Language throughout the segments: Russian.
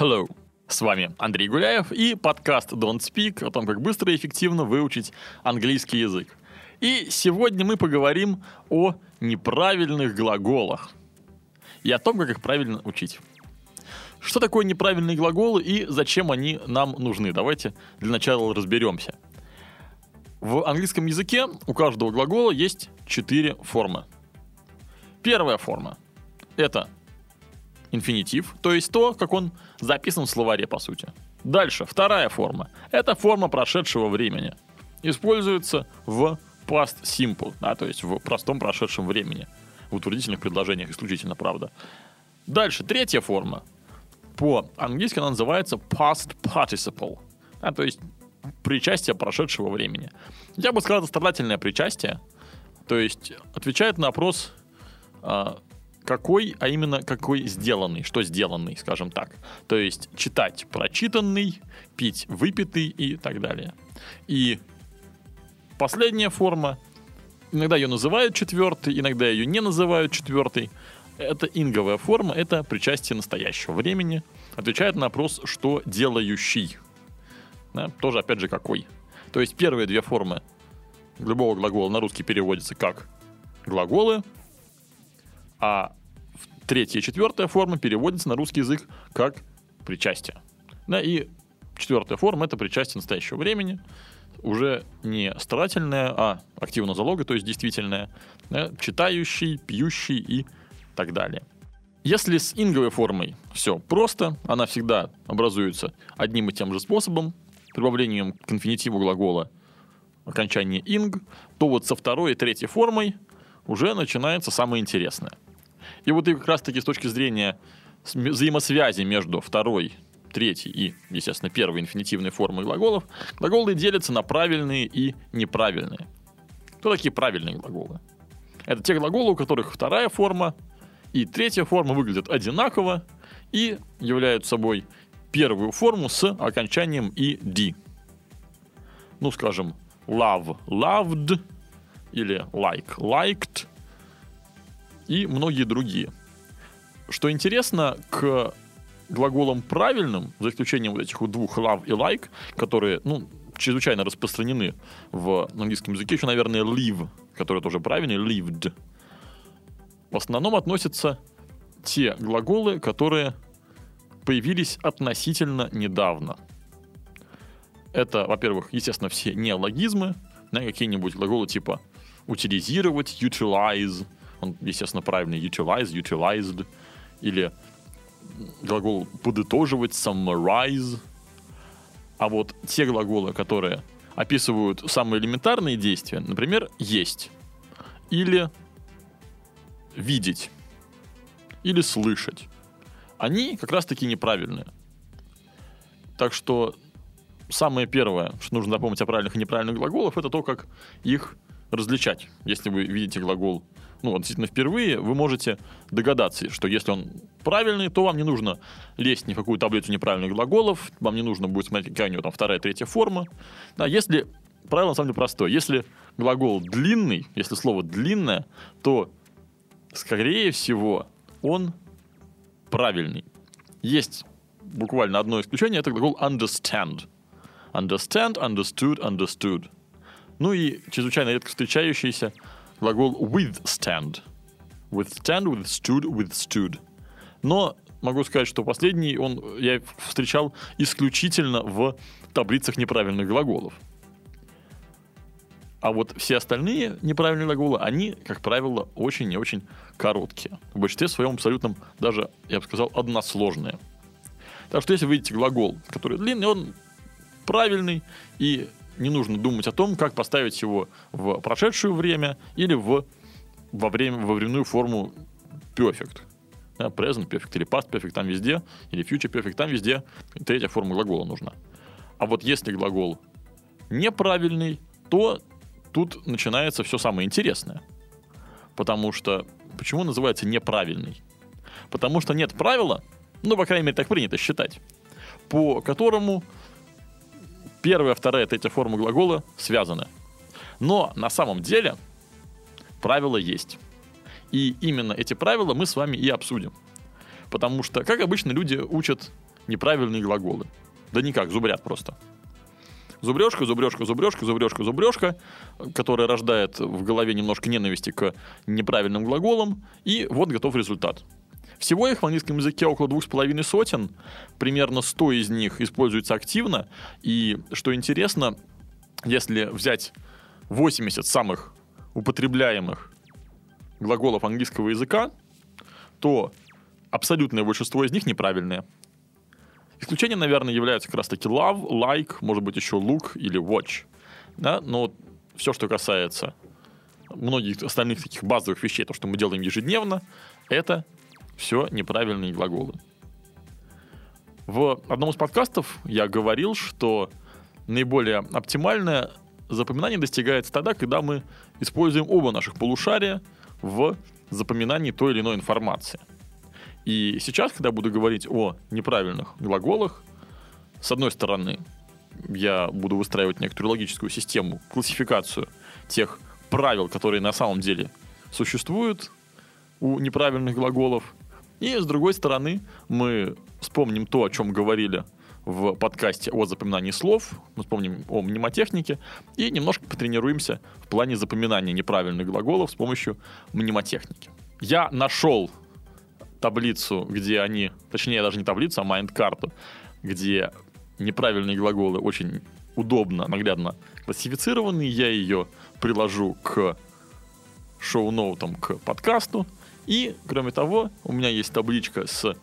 Hello! С вами Андрей Гуляев и подкаст Don't Speak о том, как быстро и эффективно выучить английский язык. И сегодня мы поговорим о неправильных глаголах и о том, как их правильно учить. Что такое неправильные глаголы и зачем они нам нужны? Давайте для начала разберемся. В английском языке у каждого глагола есть четыре формы. Первая форма – это инфинитив, то есть то, как он записан в словаре, по сути. Дальше, вторая форма – это форма прошедшего времени. Используется в past simple, да, то есть в простом прошедшем времени. В утвердительных предложениях исключительно, правда. Дальше, третья форма по-английски она называется past participle, а, то есть причастие прошедшего времени. Я бы сказал, это страдательное причастие, то есть отвечает на вопрос, а, какой, а именно какой сделанный, что сделанный, скажем так. То есть читать прочитанный, пить выпитый и так далее. И последняя форма, иногда ее называют четвертой, иногда ее не называют четвертой, это инговая форма, это причастие настоящего времени. Отвечает на вопрос, что делающий. Да, тоже, опять же, какой. То есть первые две формы любого глагола на русский переводятся как глаголы, а третья и четвертая форма переводится на русский язык как причастие. Да, и четвертая форма — это причастие настоящего времени, уже не старательное, а активно залога, то есть действительное, да, читающий, пьющий и так далее. Если с инговой формой все просто, она всегда образуется одним и тем же способом, прибавлением к инфинитиву глагола окончание инг, то вот со второй и третьей формой уже начинается самое интересное. И вот и как раз таки с точки зрения взаимосвязи между второй, третьей и, естественно, первой инфинитивной формой глаголов, глаголы делятся на правильные и неправильные. Кто такие правильные глаголы? Это те глаголы, у которых вторая форма и третья форма выглядят одинаково и являют собой первую форму с окончанием ed. Ну, скажем, love – loved или like – liked и многие другие. Что интересно, к глаголам правильным, за исключением вот этих вот двух love и like, которые, ну, чрезвычайно распространены в английском языке, еще, наверное, live, который тоже правильный, lived – в основном относятся те глаголы, которые появились относительно недавно. Это, во-первых, естественно, все неологизмы, да, какие-нибудь глаголы типа утилизировать, utilize, он, естественно, правильный, utilize, utilized, или глагол подытоживать, summarize. А вот те глаголы, которые описывают самые элементарные действия, например, есть, или видеть или слышать, они как раз-таки неправильные. Так что самое первое, что нужно запомнить о правильных и неправильных глаголах, это то, как их различать. Если вы видите глагол ну, действительно впервые, вы можете догадаться, что если он правильный, то вам не нужно лезть ни в какую таблицу неправильных глаголов, вам не нужно будет смотреть, какая у него там вторая, третья форма. Да, если правило на самом деле простое. Если глагол длинный, если слово длинное, то скорее всего, он правильный. Есть буквально одно исключение, это глагол understand. Understand, understood, understood. Ну и чрезвычайно редко встречающийся глагол withstand. Withstand, withstood, withstood. Но могу сказать, что последний он я встречал исключительно в таблицах неправильных глаголов. А вот все остальные неправильные глаголы, они, как правило, очень и очень короткие. В большинстве своем абсолютно даже, я бы сказал, односложные. Так что если вы видите глагол, который длинный, он правильный, и не нужно думать о том, как поставить его в прошедшее время или в, во, время, во временную форму perfect. Да, present perfect или past perfect там везде, или future perfect там везде третья форма глагола нужна. А вот если глагол неправильный, то тут начинается все самое интересное. Потому что... Почему называется неправильный? Потому что нет правила, ну, по крайней мере, так принято считать, по которому первая, вторая, третья форма глагола связаны. Но на самом деле правила есть. И именно эти правила мы с вами и обсудим. Потому что, как обычно, люди учат неправильные глаголы. Да никак, зубрят просто. Зубрежка, зубрежка, зубрежка, зубрежка, зубрежка, которая рождает в голове немножко ненависти к неправильным глаголам, и вот готов результат. Всего их в английском языке около двух с половиной сотен, примерно 100 из них используются активно, и, что интересно, если взять 80 самых употребляемых глаголов английского языка, то абсолютное большинство из них неправильные. Исключением, наверное, являются как раз-таки love, like, может быть, еще look или watch. Да? Но все, что касается многих остальных таких базовых вещей, то, что мы делаем ежедневно, это все неправильные глаголы. В одном из подкастов я говорил, что наиболее оптимальное запоминание достигается тогда, когда мы используем оба наших полушария в запоминании той или иной информации. И сейчас, когда буду говорить о неправильных глаголах, с одной стороны, я буду выстраивать некоторую логическую систему, классификацию тех правил, которые на самом деле существуют у неправильных глаголов. И с другой стороны, мы вспомним то, о чем говорили в подкасте о запоминании слов, мы вспомним о мнемотехнике и немножко потренируемся в плане запоминания неправильных глаголов с помощью мнемотехники. Я нашел таблицу, где они, точнее даже не таблицу, а майнд-карту, где неправильные глаголы очень удобно, наглядно классифицированы. Я ее приложу к шоу-ноутам к подкасту. И, кроме того, у меня есть табличка с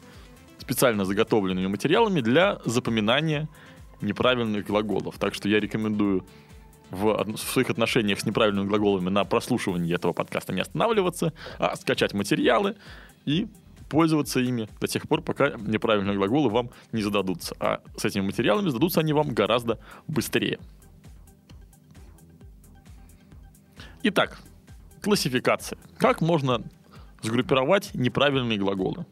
специально заготовленными материалами для запоминания неправильных глаголов. Так что я рекомендую в, в своих отношениях с неправильными глаголами на прослушивании этого подкаста не останавливаться, а скачать материалы и пользоваться ими до тех пор, пока неправильные глаголы вам не зададутся. А с этими материалами зададутся они вам гораздо быстрее. Итак, классификация. Как можно сгруппировать неправильные глаголы?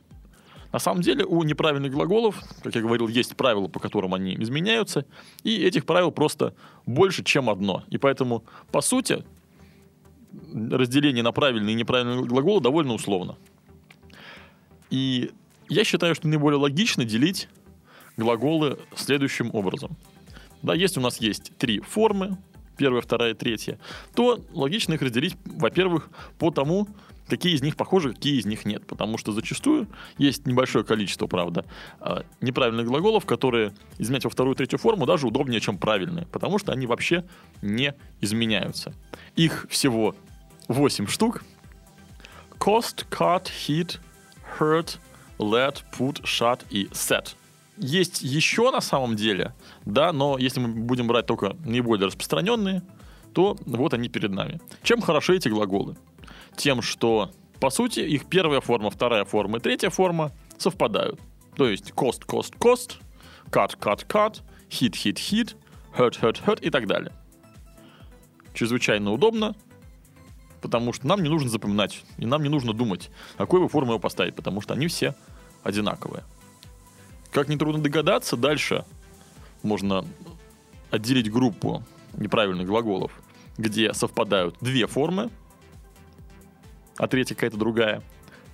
На самом деле у неправильных глаголов, как я говорил, есть правила, по которым они изменяются, и этих правил просто больше, чем одно. И поэтому, по сути, разделение на правильные и неправильные глаголы довольно условно. И я считаю, что наиболее логично делить глаголы следующим образом. Да, если у нас есть три формы, первая, вторая, третья, то логично их разделить, во-первых, по тому, какие из них похожи, какие из них нет. Потому что зачастую есть небольшое количество, правда, а, неправильных глаголов, которые изменять во вторую, третью форму даже удобнее, чем правильные. Потому что они вообще не изменяются. Их всего 8 штук. Cost, cut, hit, hurt, let, put, shut и set. Есть еще на самом деле, да, но если мы будем брать только наиболее распространенные, то вот они перед нами. Чем хороши эти глаголы? Тем, что, по сути, их первая форма, вторая форма и третья форма совпадают. То есть cost, cost, cost, cut, cut, cut, hit, hit, hit, hurt, hurt, hurt и так далее. Чрезвычайно удобно, потому что нам не нужно запоминать, и нам не нужно думать, какой бы форму его поставить, потому что они все одинаковые. Как нетрудно догадаться, дальше можно отделить группу неправильных глаголов, где совпадают две формы, а третья какая-то другая.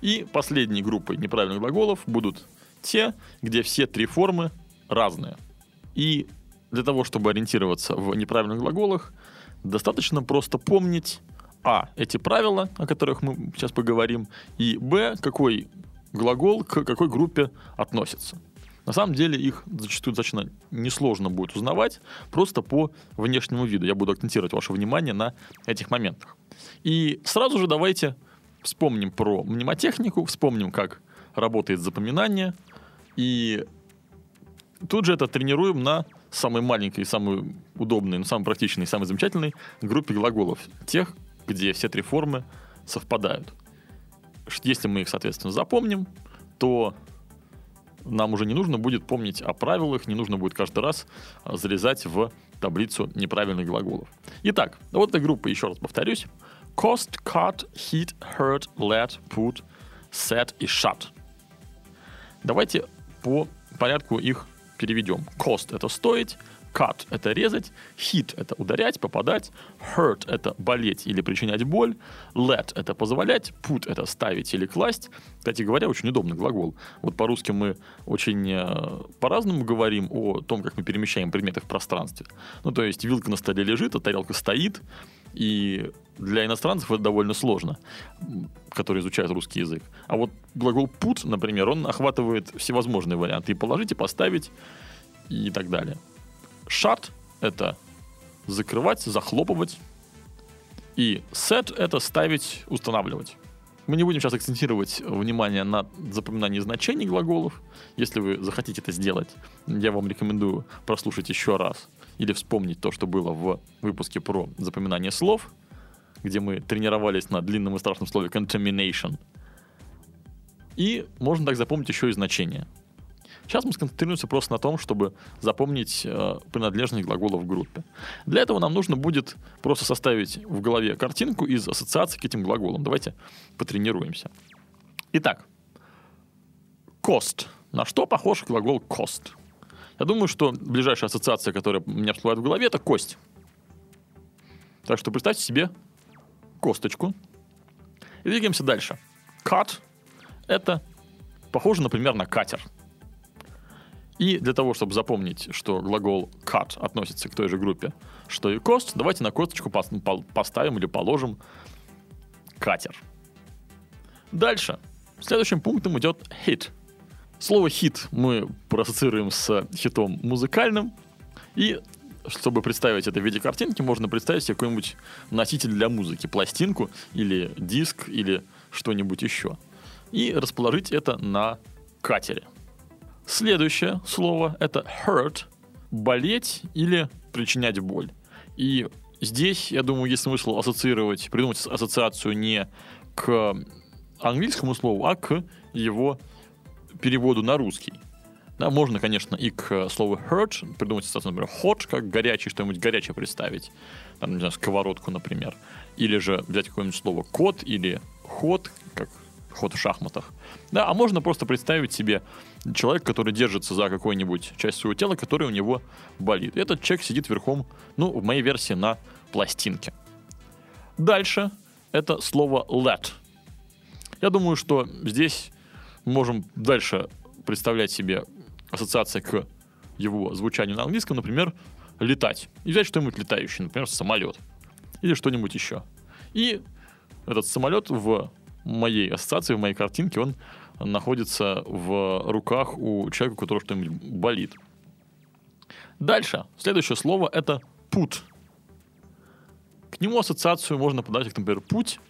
И последней группой неправильных глаголов будут те, где все три формы разные. И для того, чтобы ориентироваться в неправильных глаголах, достаточно просто помнить а. Эти правила, о которых мы сейчас поговорим. И Б. Какой глагол к какой группе относится. На самом деле их зачастую достаточно несложно будет узнавать просто по внешнему виду. Я буду акцентировать ваше внимание на этих моментах. И сразу же давайте вспомним про мнемотехнику, вспомним, как работает запоминание. И тут же это тренируем на самой маленькой, самой удобной, но самой практичной, самой замечательной группе глаголов. Тех, где все три формы совпадают. Если мы их, соответственно, запомним, то нам уже не нужно будет помнить о правилах, не нужно будет каждый раз а, залезать в таблицу неправильных глаголов. Итак, вот эта группа, еще раз повторюсь. Cost, cut, hit, hurt, let, put, set и shut. Давайте по порядку их переведем. Cost — это стоить, cut — это резать, hit — это ударять, попадать, hurt — это болеть или причинять боль, let — это позволять, put — это ставить или класть. Кстати говоря, очень удобный глагол. Вот по-русски мы очень э, по-разному говорим о том, как мы перемещаем предметы в пространстве. Ну, то есть вилка на столе лежит, а тарелка стоит, и для иностранцев это довольно сложно, которые изучают русский язык. А вот глагол put, например, он охватывает всевозможные варианты. И положить, и поставить, и так далее. Shut — это закрывать, захлопывать. И set — это ставить, устанавливать. Мы не будем сейчас акцентировать внимание на запоминании значений глаголов. Если вы захотите это сделать, я вам рекомендую прослушать еще раз или вспомнить то, что было в выпуске про запоминание слов, где мы тренировались на длинном и страшном слове contamination. И можно так запомнить еще и значения. Сейчас мы сконцентрируемся просто на том, чтобы запомнить э, принадлежность глагола в группе. Для этого нам нужно будет просто составить в голове картинку из ассоциаций к этим глаголам. Давайте потренируемся. Итак, cost. На что похож глагол cost? Я думаю, что ближайшая ассоциация, которая у меня всплывает в голове, это кость. Так что представьте себе косточку. И двигаемся дальше. Cut — это похоже, например, на катер. И для того, чтобы запомнить, что глагол cut относится к той же группе, что и cost, давайте на косточку поставим или положим катер. Дальше. Следующим пунктом идет hit — Слово «хит» мы проассоциируем с хитом музыкальным. И чтобы представить это в виде картинки, можно представить себе какой-нибудь носитель для музыки, пластинку или диск или что-нибудь еще. И расположить это на катере. Следующее слово это hurt, болеть или причинять боль. И здесь, я думаю, есть смысл ассоциировать, придумать ассоциацию не к английскому слову, а к его переводу на русский. Да, можно, конечно, и к слову hurt придумать ассоциацию, например, hot, как горячий, что-нибудь горячее представить. Там, не знаю, сковородку, например. Или же взять какое-нибудь слово кот или ход, как ход в шахматах. Да, а можно просто представить себе человека, который держится за какую-нибудь часть своего тела, которая у него болит. Этот человек сидит верхом, ну, в моей версии, на пластинке. Дальше это слово let. Я думаю, что здесь можем дальше представлять себе ассоциация к его звучанию на английском, например, летать. И взять что-нибудь летающее, например, самолет. Или что-нибудь еще. И этот самолет в моей ассоциации, в моей картинке, он находится в руках у человека, у которого что-нибудь болит. Дальше. Следующее слово это путь. К нему ассоциацию можно подать, как, например, путь,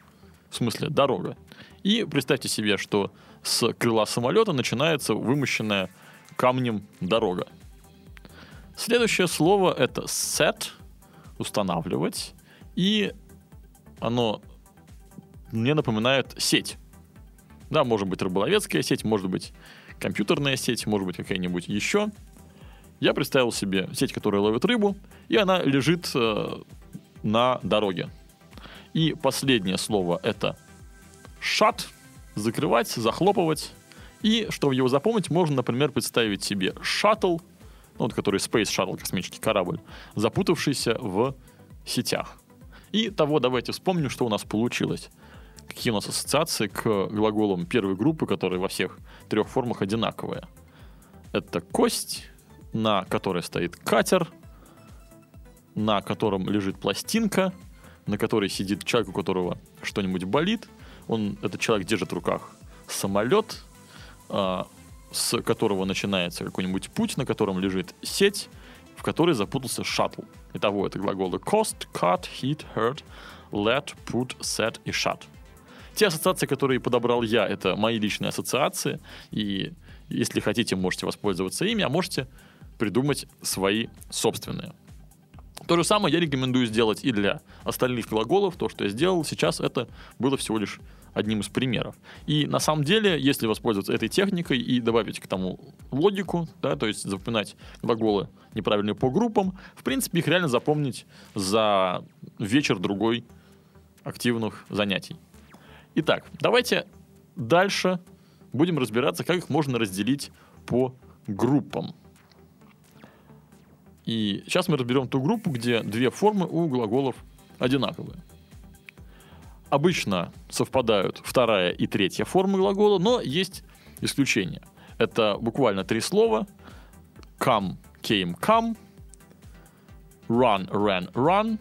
в смысле дорога. И представьте себе, что с крыла самолета начинается вымощенная камнем дорога. Следующее слово это set, устанавливать, и оно мне напоминает сеть. Да, может быть рыболовецкая сеть, может быть компьютерная сеть, может быть какая-нибудь еще. Я представил себе сеть, которая ловит рыбу, и она лежит э, на дороге. И последнее слово это shut, закрывать, захлопывать. И, чтобы его запомнить, можно, например, представить себе шаттл, ну, вот, который Space Shuttle, космический корабль, запутавшийся в сетях. И того давайте вспомним, что у нас получилось. Какие у нас ассоциации к глаголам первой группы, которые во всех трех формах одинаковые. Это кость, на которой стоит катер, на котором лежит пластинка, на которой сидит человек, у которого что-нибудь болит – он, этот человек держит в руках самолет, э, с которого начинается какой-нибудь путь, на котором лежит сеть, в которой запутался шаттл. Итого это глаголы cost, cut, hit, hurt, let, put, set и shut. Те ассоциации, которые подобрал я, это мои личные ассоциации, и если хотите, можете воспользоваться ими, а можете придумать свои собственные. То же самое я рекомендую сделать и для остальных глаголов. То, что я сделал сейчас, это было всего лишь одним из примеров. И на самом деле, если воспользоваться этой техникой и добавить к тому логику, да, то есть запоминать глаголы неправильные по группам, в принципе, их реально запомнить за вечер-другой активных занятий. Итак, давайте дальше будем разбираться, как их можно разделить по группам. И сейчас мы разберем ту группу, где две формы у глаголов одинаковые. Обычно совпадают вторая и третья формы глагола, но есть исключения. Это буквально три слова. Come, came, come. Run, ran, run.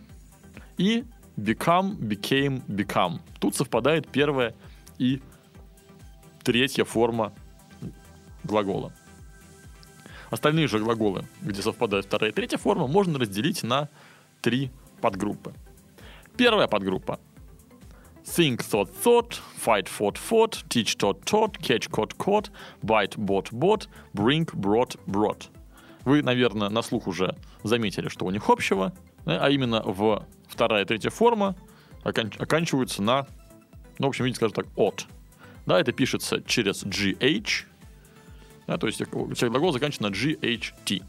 И become, became, become. Тут совпадает первая и третья форма глагола. Остальные же глаголы, где совпадают вторая и третья форма, можно разделить на три подгруппы. Первая подгруппа. Think, thought, thought, fight, fought, fought, teach, taught, taught, catch, caught, caught, bite, bought, bought, bring, brought, brought. Вы, наверное, на слух уже заметили, что у них общего, а именно в вторая и третья форма окан- оканчиваются на, ну, в общем, видите, скажем так, от. Да, это пишется через GH, да, то есть все глагол заканчивается на GHT.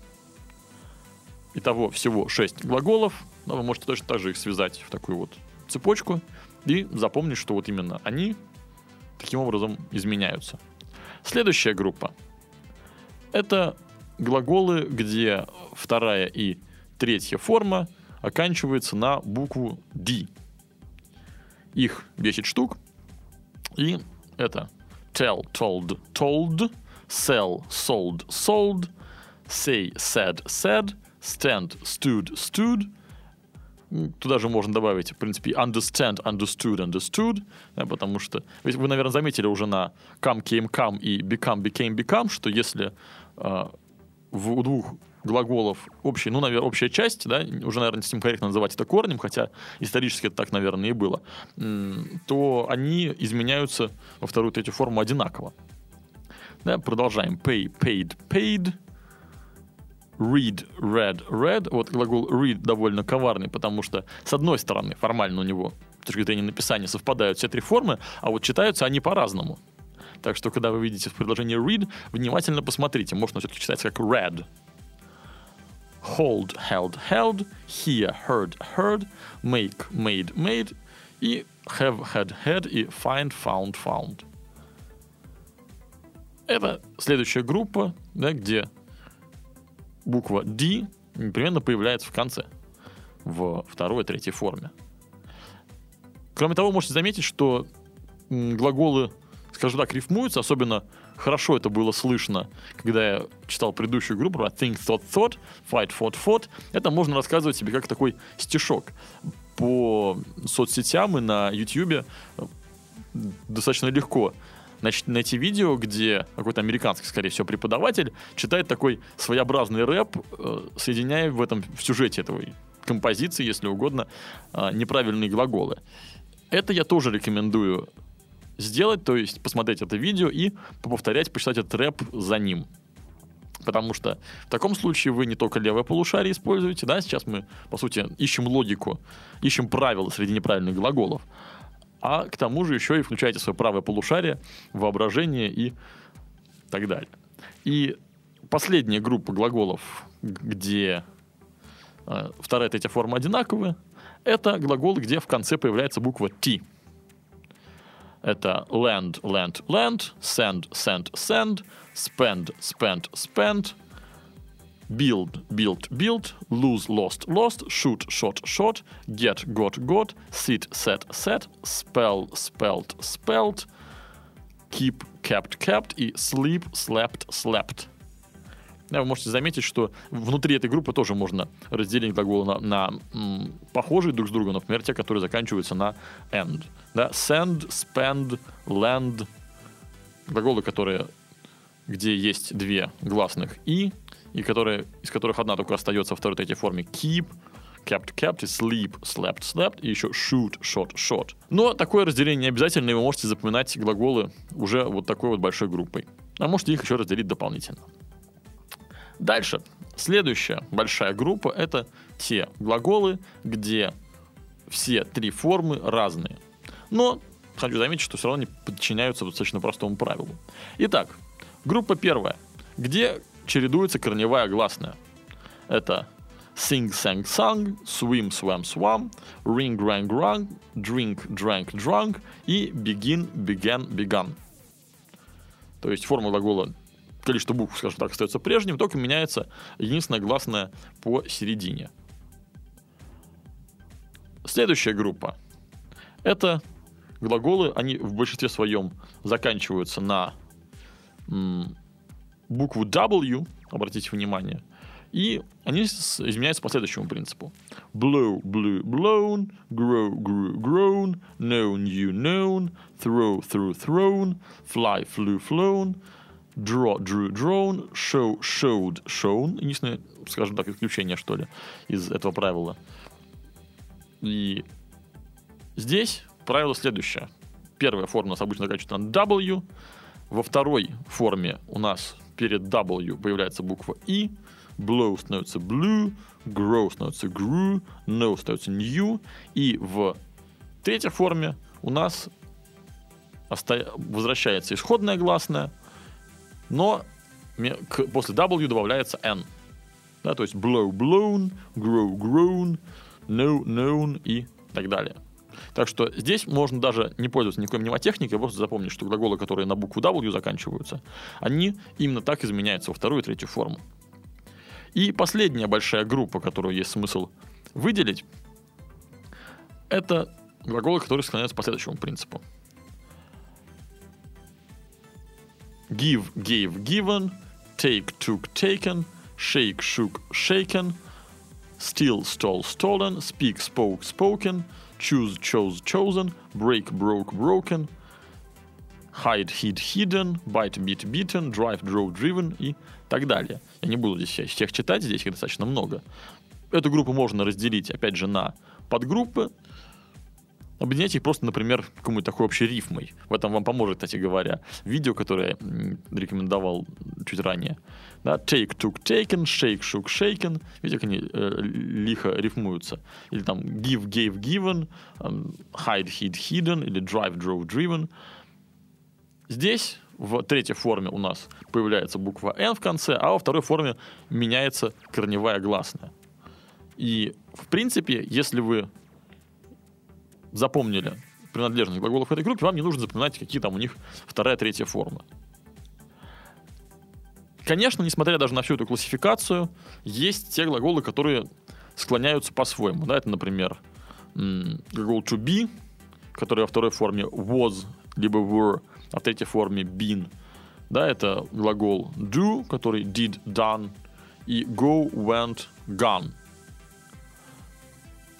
Итого всего 6 глаголов, но вы можете точно так же их связать в такую вот цепочку и запомнить, что вот именно они таким образом изменяются. Следующая группа — это глаголы, где вторая и третья форма оканчивается на букву D. Их 10 штук, и это tell, told, told, sell, sold, sold, say, said, said, stand, stood, stood. Туда же можно добавить, в принципе, understand, understood, understood, да, потому что ведь вы, наверное, заметили уже на come, came, come и become, became, become, что если э, в, у двух глаголов общий, ну, наверное, общая часть, да, уже, наверное, с ним корректно называть это корнем, хотя исторически это так, наверное, и было, то они изменяются во вторую и третью форму одинаково. Да, продолжаем. Pay, paid, paid. Read, read, read. Вот глагол read довольно коварный, потому что, с одной стороны, формально у него с точки зрения написания совпадают все три формы, а вот читаются они по-разному. Так что, когда вы видите в предложении read, внимательно посмотрите. Можно все-таки читать как read. Hold, held, held. Hear, heard, heard. Make, made, made. И have, had, had. И find, found, found. Это следующая группа, да, где буква D непременно появляется в конце, в второй третьей форме. Кроме того, можете заметить, что глаголы, скажем так, рифмуются, особенно хорошо это было слышно, когда я читал предыдущую группу про think, thought, thought, fight, fought, fought. Это можно рассказывать себе как такой стишок. По соцсетям и на YouTube достаточно легко найти видео, где какой-то американский, скорее всего, преподаватель читает такой своеобразный рэп, э, соединяя в этом в сюжете этого композиции, если угодно, э, неправильные глаголы. Это я тоже рекомендую сделать, то есть посмотреть это видео и повторять, почитать этот рэп за ним. Потому что в таком случае вы не только левое полушарие используете, да, сейчас мы, по сути, ищем логику, ищем правила среди неправильных глаголов, а к тому же еще и включаете свое правое полушарие, воображение и так далее. И последняя группа глаголов, где э, вторая и третья форма одинаковые, это глаголы, где в конце появляется буква T. Это land, land, land, send, send, send, spend, spend, spend, build, build, build, lose, lost, lost, shoot, shot, shot, get, got, got, sit, set, set, spell, spelled, spelled, keep, kept, kept и sleep, slept, slept. Вы можете заметить, что внутри этой группы тоже можно разделить глаголы на, на м, похожие друг с другом, например, те, которые заканчиваются на end. Да? Send, spend, land. Глаголы, которые, где есть две гласных и, и которые, из которых одна только остается во второй третьей форме keep, kept, kept, sleep, slept, slept, и еще shoot, shot, shot. Но такое разделение не обязательно, и вы можете запоминать глаголы уже вот такой вот большой группой. А можете их еще разделить дополнительно. Дальше. Следующая большая группа — это те глаголы, где все три формы разные. Но хочу заметить, что все равно они подчиняются достаточно простому правилу. Итак, группа первая, где чередуется корневая гласная. Это sing, sang, sung, swim, swam, swam, ring, rang, rang, drink, drank, drunk и begin, began, began. То есть форма глагола количество букв, скажем так, остается прежним, только меняется единственное гласное посередине. Следующая группа. Это глаголы, они в большинстве своем заканчиваются на букву W, обратите внимание, и они изменяются по следующему принципу. Blow, blew, blown, grow, grew, grown, know, knew, known, throw, threw, thrown, fly, flew, flown, draw, drew, drawn, show, showed, shown. Единственное, скажем так, исключение, что ли, из этого правила. И здесь правило следующее. Первая форма у нас обычно заканчивается на W. Во второй форме у нас перед W появляется буква И. Blow становится blue, grow становится grew, know становится new. И в третьей форме у нас оста... возвращается исходная гласная, но после W добавляется N. Да, то есть blow, blown, grow, grown, know, known и так далее. Так что здесь можно даже не пользоваться никакой мнемотехникой, просто запомнить, что глаголы, которые на букву W заканчиваются, они именно так изменяются во вторую и третью форму. И последняя большая группа, которую есть смысл выделить, это глаголы, которые склоняются по следующему принципу. Give, gave, given, take, took, taken, shake, shook, shaken, steal, stole, stolen, speak, spoke, spoken, choose, chose, chosen, break, broke, broken, hide, hid, hidden, bite, beat, beaten, drive, drove, driven и так далее. Я не буду здесь всех читать, здесь их достаточно много. Эту группу можно разделить, опять же, на подгруппы, объединять их просто, например, какой-нибудь такой общей рифмой. В этом вам поможет, кстати говоря, видео, которое я рекомендовал чуть ранее. Да, take, took, taken, shake, shook, shaken. Видите, как они э, лихо рифмуются. Или там give, gave, given, hide, hid, hidden, или drive, drove, driven. Здесь в третьей форме у нас появляется буква N в конце, а во второй форме меняется корневая гласная. И, в принципе, если вы запомнили принадлежность глаголов этой группе, вам не нужно запоминать, какие там у них вторая, третья форма. Конечно, несмотря даже на всю эту классификацию, есть те глаголы, которые склоняются по-своему. Да, это, например, глагол to be, который во второй форме was, либо were, а в третьей форме been. Да, это глагол do, который did, done, и go, went, gone.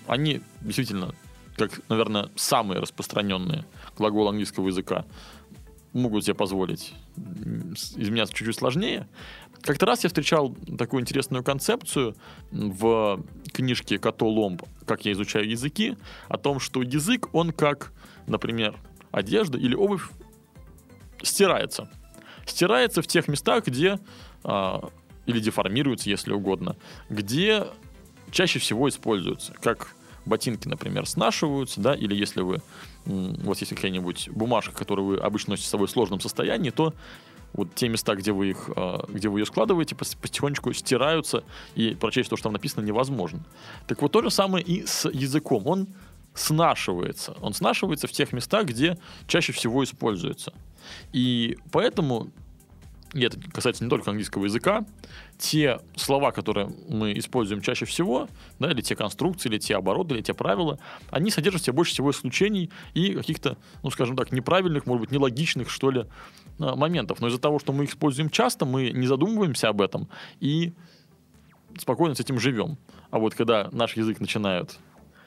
Они действительно как, наверное, самые распространенные глаголы английского языка, могут себе позволить изменяться чуть-чуть сложнее. Как-то раз я встречал такую интересную концепцию в книжке Като Ломб «Как я изучаю языки», о том, что язык, он как, например, одежда или обувь стирается. Стирается в тех местах, где а, или деформируется, если угодно, где чаще всего используется, как ботинки, например, снашиваются, да, или если вы, у вас есть какая-нибудь бумажка, которую вы обычно носите с собой в сложном состоянии, то вот те места, где вы их, а, где вы ее складываете, потихонечку стираются, и прочесть то, что там написано, невозможно. Так вот, то же самое и с языком. Он снашивается. Он снашивается в тех местах, где чаще всего используется. И поэтому и это касается не только английского языка, те слова, которые мы используем чаще всего, да, или те конструкции, или те обороты, или те правила, они содержат в себе больше всего исключений и каких-то, ну, скажем так, неправильных, может быть, нелогичных, что ли, а, моментов. Но из-за того, что мы их используем часто, мы не задумываемся об этом и спокойно с этим живем. А вот когда наш язык начинают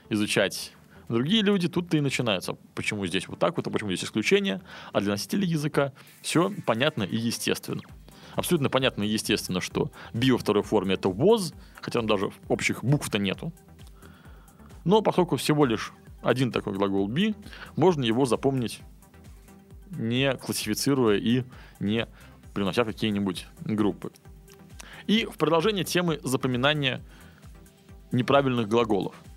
изучать Другие люди тут-то и начинаются. Почему здесь вот так вот, а почему здесь исключение? А для носителей языка все понятно и естественно. Абсолютно понятно и естественно, что би во второй форме это was, хотя там даже общих букв-то нету. Но поскольку всего лишь один такой глагол be, можно его запомнить, не классифицируя и не принося какие-нибудь группы. И в продолжение темы запоминания неправильных глаголов –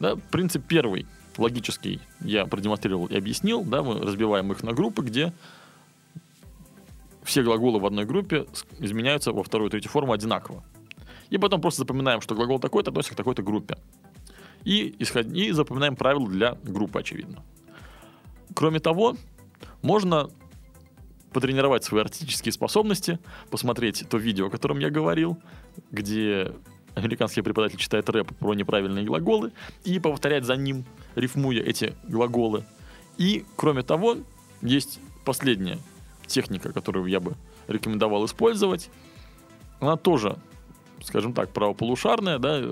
да, принцип первый. логический я продемонстрировал и объяснил, да, мы разбиваем их на группы, где все глаголы в одной группе изменяются во вторую и третью форму одинаково. И потом просто запоминаем, что глагол такой-то относится к такой-то группе. И, исход... и запоминаем правила для группы, очевидно. Кроме того, можно потренировать свои артистические способности, посмотреть то видео, о котором я говорил, где американский преподаватель читает рэп про неправильные глаголы, и повторять за ним, рифмуя эти глаголы. И, кроме того, есть последняя техника, которую я бы рекомендовал использовать. Она тоже скажем так, правополушарная, да,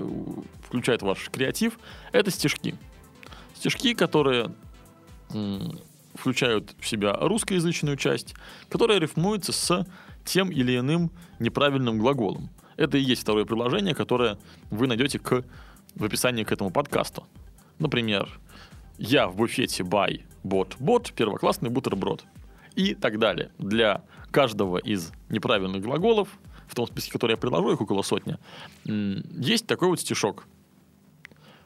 включает ваш креатив, это стишки. Стишки, которые включают в себя русскоязычную часть, которая рифмуется с тем или иным неправильным глаголом. Это и есть второе приложение, которое вы найдете к, в описании к этому подкасту. Например, я в буфете buy бот бот первоклассный бутерброд и так далее. Для каждого из неправильных глаголов в том списке, который я предложу, их около сотни, есть такой вот стишок.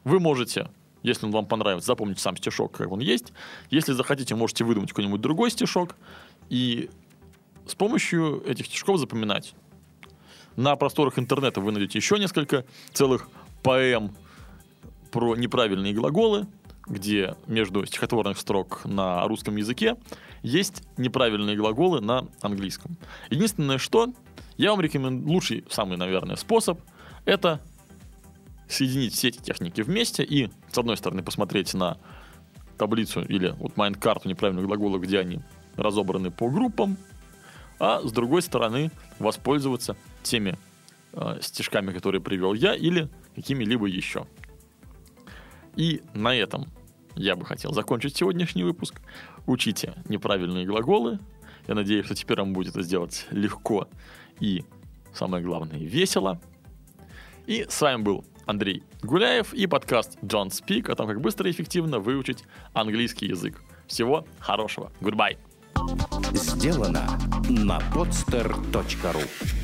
Вы можете, если он вам понравится, запомнить сам стишок, как он есть. Если захотите, можете выдумать какой-нибудь другой стишок и с помощью этих стишков запоминать. На просторах интернета вы найдете еще несколько целых поэм про неправильные глаголы, где между стихотворных строк на русском языке есть неправильные глаголы на английском. Единственное, что я вам рекомендую, лучший, самый, наверное, способ – это соединить все эти техники вместе и, с одной стороны, посмотреть на таблицу или вот майнд-карту неправильных глаголов, где они разобраны по группам, а с другой стороны воспользоваться теми э, стишками, которые привел я, или какими-либо еще. И на этом я бы хотел закончить сегодняшний выпуск. Учите неправильные глаголы. Я надеюсь, что теперь вам будет это сделать легко и, самое главное, весело. И с вами был Андрей Гуляев и подкаст John Speak о том, как быстро и эффективно выучить английский язык. Всего хорошего. Goodbye. Сделано на podster.ru